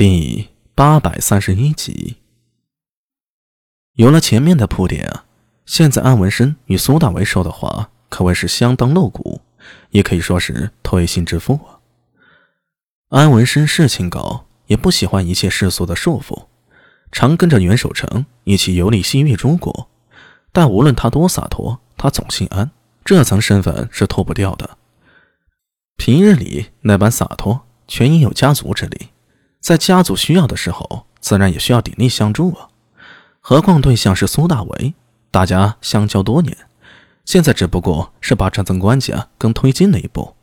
第八百三十一集，有了前面的铺垫啊，现在安文生与苏大为说的话可谓是相当露骨，也可以说是推心置腹啊。安文生事情高，也不喜欢一切世俗的束缚，常跟着袁守诚一起游历西域诸国，但无论他多洒脱，他总姓安，这层身份是脱不掉的。平日里那般洒脱，全因有家族之力。在家族需要的时候，自然也需要鼎力相助啊。何况对象是苏大为，大家相交多年，现在只不过是把这层关系啊更推进了一步。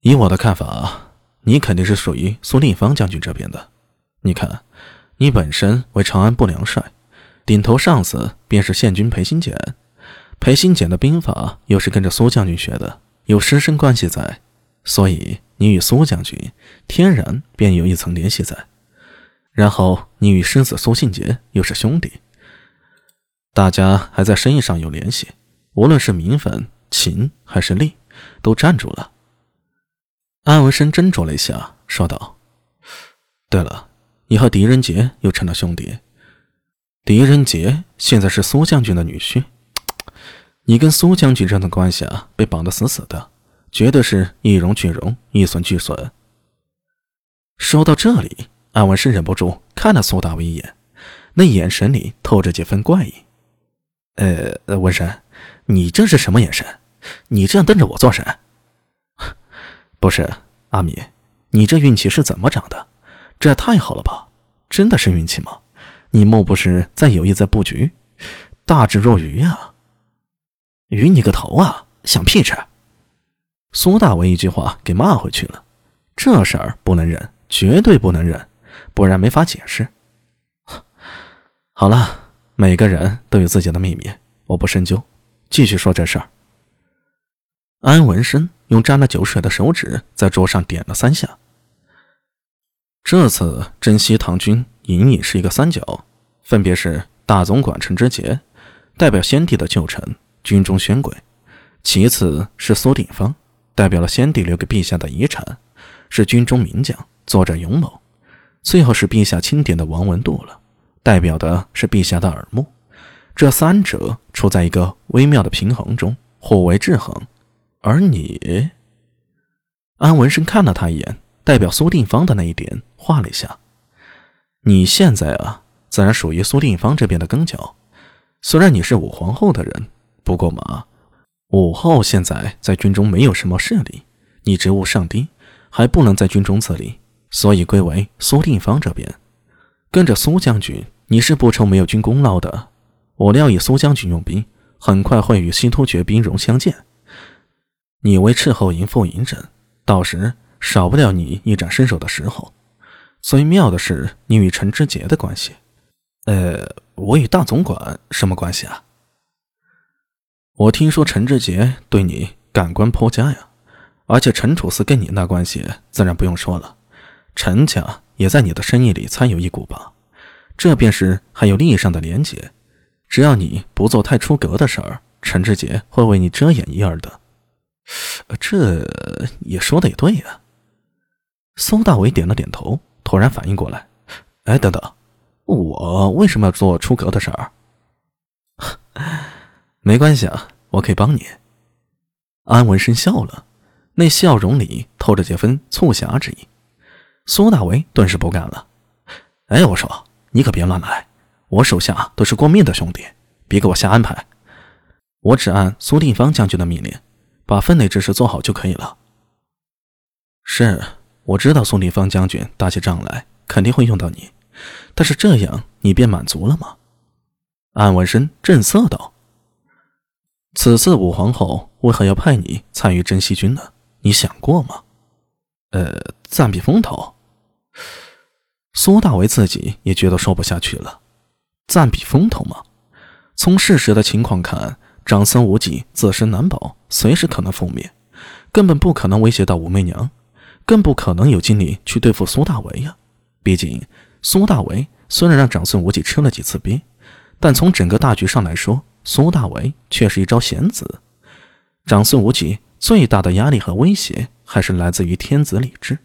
以我的看法，你肯定是属于苏定方将军这边的。你看，你本身为长安不良帅，顶头上司便是县军裴新简，裴新简的兵法又是跟着苏将军学的，有师生关系在，所以。你与苏将军天然便有一层联系在，然后你与狮子苏信杰又是兄弟，大家还在生意上有联系，无论是名分、情还是利，都站住了。安文生斟酌了一下，说道：“对了，你和狄仁杰又成了兄弟。狄仁杰现在是苏将军的女婿，你跟苏将军这层关系啊，被绑得死死的。”绝对是一荣俱荣，一损俱损。说到这里，安文生忍不住看了苏大伟一眼，那眼神里透着几分怪异。呃，文生，你这是什么眼神？你这样瞪着我做甚？不是阿米，你这运气是怎么长的？这也太好了吧？真的是运气吗？你莫不是在有意在布局？大智若愚啊！愚你个头啊！想屁吃！苏大为一句话给骂回去了，这事儿不能忍，绝对不能忍，不然没法解释。好了，每个人都有自己的秘密，我不深究，继续说这事儿。安文生用沾了酒水的手指在桌上点了三下。这次征西唐军隐隐是一个三角，分别是大总管陈之杰，代表先帝的旧臣，军中宣轨；其次是苏定方。代表了先帝留给陛下的遗产，是军中名将，作战勇猛。最后是陛下钦点的王文度了，代表的是陛下的耳目。这三者处在一个微妙的平衡中，互为制衡。而你，安文生看了他一眼，代表苏定方的那一点画了一下。你现在啊，自然属于苏定方这边的跟脚。虽然你是武皇后的人，不过嘛。武后现在在军中没有什么势力，你职务尚低，还不能在军中自立，所以归为苏定方这边。跟着苏将军，你是不愁没有军功劳的。我料以苏将军用兵，很快会与西突厥兵戎相见。你为斥候营副营长，到时少不了你一展身手的时候。最妙的是你与陈知节的关系。呃，我与大总管什么关系啊？我听说陈志杰对你感官颇佳呀，而且陈楚思跟你那关系自然不用说了，陈家也在你的生意里参有一股吧？这便是还有利益上的连结。只要你不做太出格的事儿，陈志杰会为你遮掩一二的。这也说的也对呀。苏大伟点了点头，突然反应过来，哎，等等，我为什么要做出格的事儿？没关系啊，我可以帮你。安文生笑了，那笑容里透着几分促狭之意。苏大为顿时不干了：“哎，我说你可别乱来，我手下都是过命的兄弟，别给我瞎安排。我只按苏定方将军的命令，把分内之事做好就可以了。”是，我知道苏定方将军打起仗来肯定会用到你，但是这样你便满足了吗？安文生正色道。此次武皇后为何要派你参与征西军呢？你想过吗？呃，暂避风头。苏大为自己也觉得说不下去了。暂避风头吗？从事实的情况看，长孙无忌自身难保，随时可能覆灭，根本不可能威胁到武媚娘，更不可能有精力去对付苏大为呀。毕竟，苏大为虽然让长孙无忌吃了几次鳖，但从整个大局上来说。苏大为却是一招贤子，长孙无忌最大的压力和威胁还是来自于天子李治，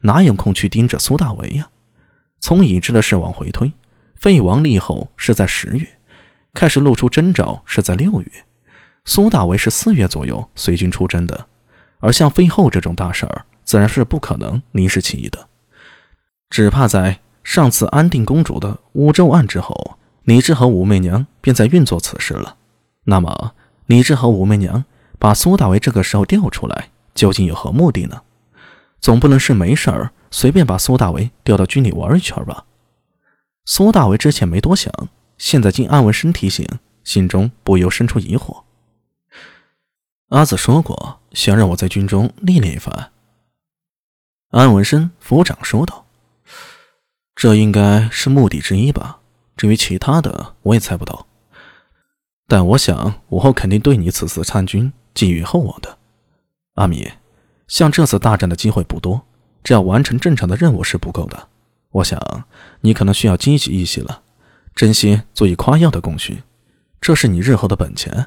哪有空去盯着苏大为呀？从已知的事往回推，废王立后是在十月，开始露出征兆是在六月，苏大为是四月左右随军出征的，而像废后这种大事儿，自然是不可能临时起意的，只怕在上次安定公主的乌州案之后，李治和武媚娘便在运作此事了。那么，李治和武媚娘把苏大为这个时候调出来，究竟有何目的呢？总不能是没事儿随便把苏大为调到军里玩一圈吧？苏大为之前没多想，现在经安文生提醒，心中不由生出疑惑。阿紫说过，想让我在军中历练一番。安文生抚掌说道：“这应该是目的之一吧。至于其他的，我也猜不到。但我想，武后肯定对你此次参军寄予厚望的。阿米。”像这次大战的机会不多，只要完成正常的任务是不够的。我想你可能需要积极一些了，真心做以夸耀的功勋，这是你日后的本钱。